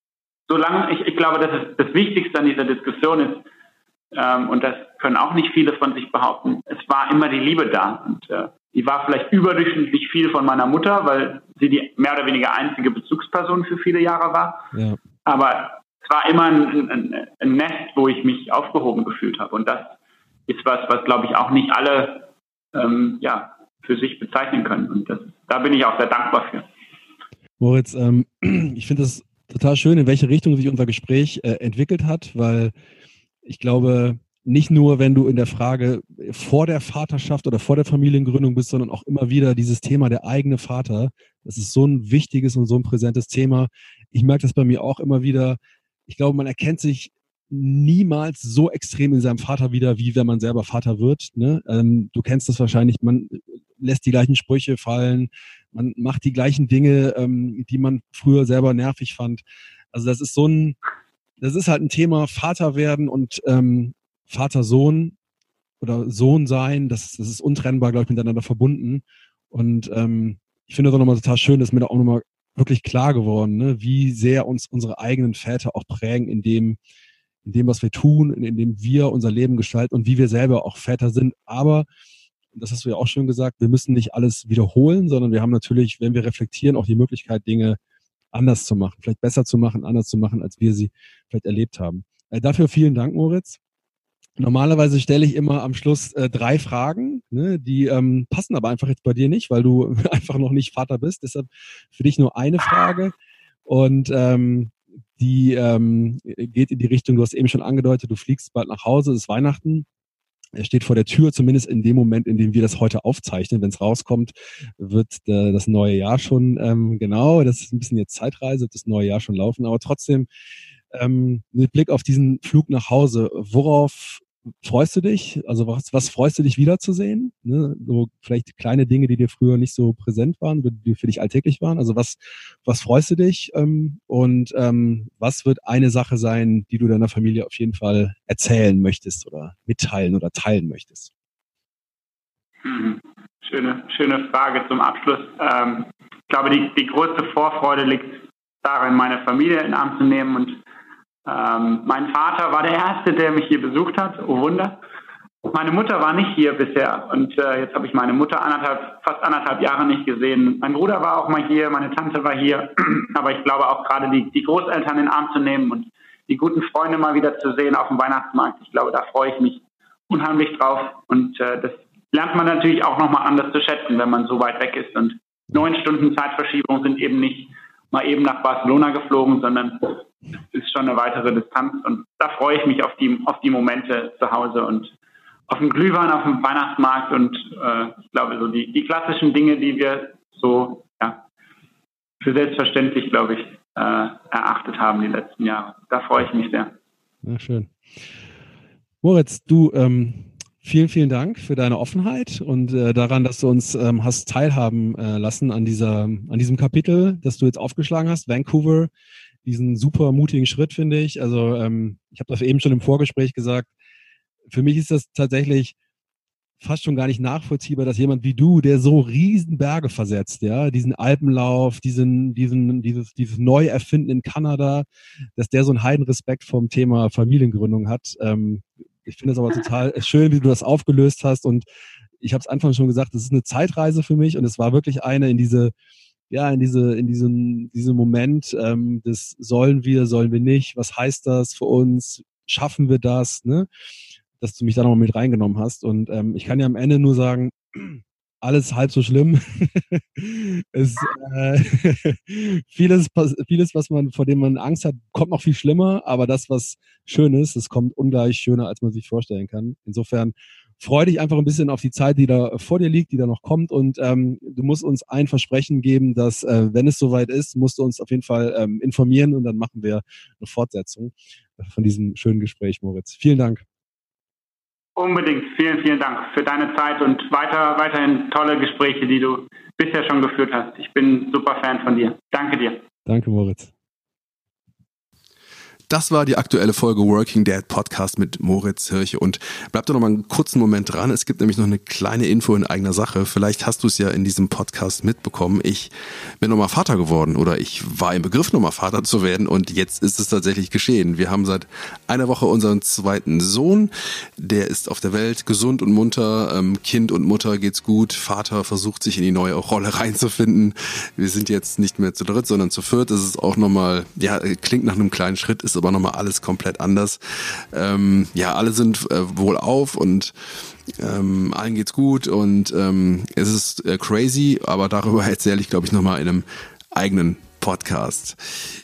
A: solange, ich, ich glaube, das ist das Wichtigste an dieser Diskussion ist, ähm, und das können auch nicht viele von sich behaupten, es war immer die Liebe da. Und äh, die war vielleicht überdurchschnittlich viel von meiner Mutter, weil sie die mehr oder weniger einzige Bezugsperson für viele Jahre war. Ja. Aber es war immer ein, ein, ein, Nest, wo ich mich aufgehoben gefühlt habe. Und das ist was, was glaube ich auch nicht alle ähm, ja, für sich bezeichnen können. Und das, da bin ich auch sehr dankbar für.
B: Moritz, ähm, ich finde es total schön, in welche Richtung sich unser Gespräch äh, entwickelt hat, weil ich glaube, nicht nur, wenn du in der Frage vor der Vaterschaft oder vor der Familiengründung bist, sondern auch immer wieder dieses Thema der eigene Vater. Das ist so ein wichtiges und so ein präsentes Thema. Ich merke das bei mir auch immer wieder. Ich glaube, man erkennt sich niemals so extrem in seinem Vater wieder, wie wenn man selber Vater wird. Ne? Ähm, du kennst das wahrscheinlich, man lässt die gleichen Sprüche fallen, man macht die gleichen Dinge, ähm, die man früher selber nervig fand. Also das ist so ein, das ist halt ein Thema Vater werden und ähm, Vater-Sohn oder Sohn sein, das, das ist untrennbar, glaube ich, miteinander verbunden. Und ähm, ich finde das auch nochmal total schön, dass mir da auch nochmal wirklich klar geworden, ne, wie sehr uns unsere eigenen Väter auch prägen in dem, in dem, was wir tun, in, dem wir unser Leben gestalten und wie wir selber auch Väter sind. Aber, das hast du ja auch schon gesagt, wir müssen nicht alles wiederholen, sondern wir haben natürlich, wenn wir reflektieren, auch die Möglichkeit, Dinge anders zu machen, vielleicht besser zu machen, anders zu machen, als wir sie vielleicht erlebt haben. Äh, dafür vielen Dank, Moritz. Normalerweise stelle ich immer am Schluss äh, drei Fragen, ne, die ähm, passen aber einfach jetzt bei dir nicht, weil du einfach noch nicht Vater bist. Deshalb für dich nur eine Frage. Und ähm, die ähm, geht in die Richtung, du hast eben schon angedeutet, du fliegst bald nach Hause, es ist Weihnachten. Er steht vor der Tür, zumindest in dem Moment, in dem wir das heute aufzeichnen. Wenn es rauskommt, wird äh, das neue Jahr schon, ähm, genau, das ist ein bisschen jetzt Zeitreise, das neue Jahr schon laufen. Aber trotzdem, ähm, mit Blick auf diesen Flug nach Hause, worauf freust du dich? Also was, was freust du dich wiederzusehen? Ne? So vielleicht kleine Dinge, die dir früher nicht so präsent waren, die für dich alltäglich waren. Also was, was freust du dich? Ähm, und ähm, was wird eine Sache sein, die du deiner Familie auf jeden Fall erzählen möchtest oder mitteilen oder teilen möchtest?
A: Schöne, schöne Frage zum Abschluss. Ähm, ich glaube, die, die größte Vorfreude liegt darin, meine Familie in Arm zu nehmen. Und ähm, mein Vater war der Erste, der mich hier besucht hat. Oh Wunder. Meine Mutter war nicht hier bisher und äh, jetzt habe ich meine Mutter anderthalb, fast anderthalb Jahre nicht gesehen. Mein Bruder war auch mal hier, meine Tante war hier, aber ich glaube auch gerade die, die Großeltern in den Arm zu nehmen und die guten Freunde mal wieder zu sehen auf dem Weihnachtsmarkt. Ich glaube, da freue ich mich unheimlich drauf und äh, das lernt man natürlich auch nochmal anders zu schätzen, wenn man so weit weg ist. Und neun Stunden Zeitverschiebung sind eben nicht mal eben nach Barcelona geflogen, sondern ist schon eine weitere Distanz. Und da freue ich mich auf die, auf die Momente zu Hause und auf dem Glühwein, auf dem Weihnachtsmarkt und äh, ich glaube, so die, die klassischen Dinge, die wir so ja, für selbstverständlich, glaube ich, äh, erachtet haben die letzten Jahre. Da freue ich mich sehr.
C: Na schön. Moritz, du ähm, Vielen, vielen Dank für deine Offenheit und äh, daran, dass du uns ähm, hast teilhaben äh, lassen an dieser, an diesem Kapitel, das du jetzt aufgeschlagen hast, Vancouver. Diesen super mutigen Schritt finde ich. Also ähm, ich habe das eben schon im Vorgespräch gesagt. Für mich ist das tatsächlich fast schon gar nicht nachvollziehbar, dass jemand wie du, der so riesen Berge versetzt, ja, diesen Alpenlauf, diesen, diesen, dieses, dieses Neuerfinden in Kanada, dass der so einen Heidenrespekt vom Thema Familiengründung hat. Ähm, ich finde es aber total schön, wie du das aufgelöst hast. Und ich habe es anfangs schon gesagt, das ist eine Zeitreise für mich und es war wirklich eine in diese, ja, in diese, in diesen, diesem Moment ähm, des sollen wir, sollen wir nicht, was heißt das für uns, schaffen wir das, ne? Dass du mich da nochmal mit reingenommen hast. Und ähm, ich kann ja am Ende nur sagen, alles halb so schlimm. es, äh, vieles, vieles, was man, vor dem man Angst hat, kommt noch viel schlimmer, aber das, was schön ist, es kommt ungleich schöner, als man sich vorstellen kann. Insofern freue dich einfach ein bisschen auf die Zeit, die da vor dir liegt, die da noch kommt. Und ähm, du musst uns ein Versprechen geben, dass, äh, wenn es soweit ist, musst du uns auf jeden Fall ähm, informieren und dann machen wir eine Fortsetzung von diesem schönen Gespräch, Moritz. Vielen Dank.
A: Unbedingt. Vielen, vielen Dank für deine Zeit und weiter, weiterhin tolle Gespräche, die du bisher schon geführt hast. Ich bin super Fan von dir. Danke dir.
C: Danke, Moritz.
B: Das war die aktuelle Folge Working Dad Podcast mit Moritz Hirche und bleib doch noch mal einen kurzen Moment dran. Es gibt nämlich noch eine kleine Info in eigener Sache. Vielleicht hast du es ja in diesem Podcast mitbekommen. Ich bin nochmal Vater geworden oder ich war im Begriff nochmal Vater zu werden und jetzt ist es tatsächlich geschehen. Wir haben seit einer Woche unseren zweiten Sohn. Der ist auf der Welt gesund und munter. Ähm, kind und Mutter geht's gut. Vater versucht sich in die neue Rolle reinzufinden. Wir sind jetzt nicht mehr zu dritt, sondern zu viert. Das ist auch nochmal, ja, klingt nach einem kleinen Schritt, ist aber nochmal alles komplett anders. Ähm, ja, alle sind äh, wohl auf und ähm, allen geht's gut und ähm, es ist äh, crazy, aber darüber erzähle ich, glaube ich, nochmal in einem eigenen Podcast.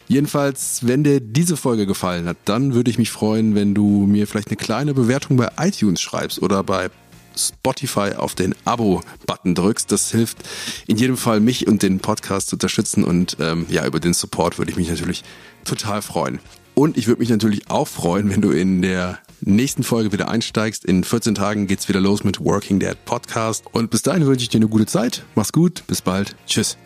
B: Jedenfalls, wenn dir diese Folge gefallen hat, dann würde ich mich freuen, wenn du mir vielleicht eine kleine Bewertung bei iTunes schreibst oder bei Spotify auf den Abo-Button drückst. Das hilft in jedem Fall, mich und den Podcast zu unterstützen und ähm, ja, über den Support würde ich mich natürlich total freuen. Und ich würde mich natürlich auch freuen, wenn du in der nächsten Folge wieder einsteigst. In 14 Tagen geht's wieder los mit Working Dad Podcast. Und bis dahin wünsche ich dir eine gute Zeit. Mach's gut. Bis bald. Tschüss.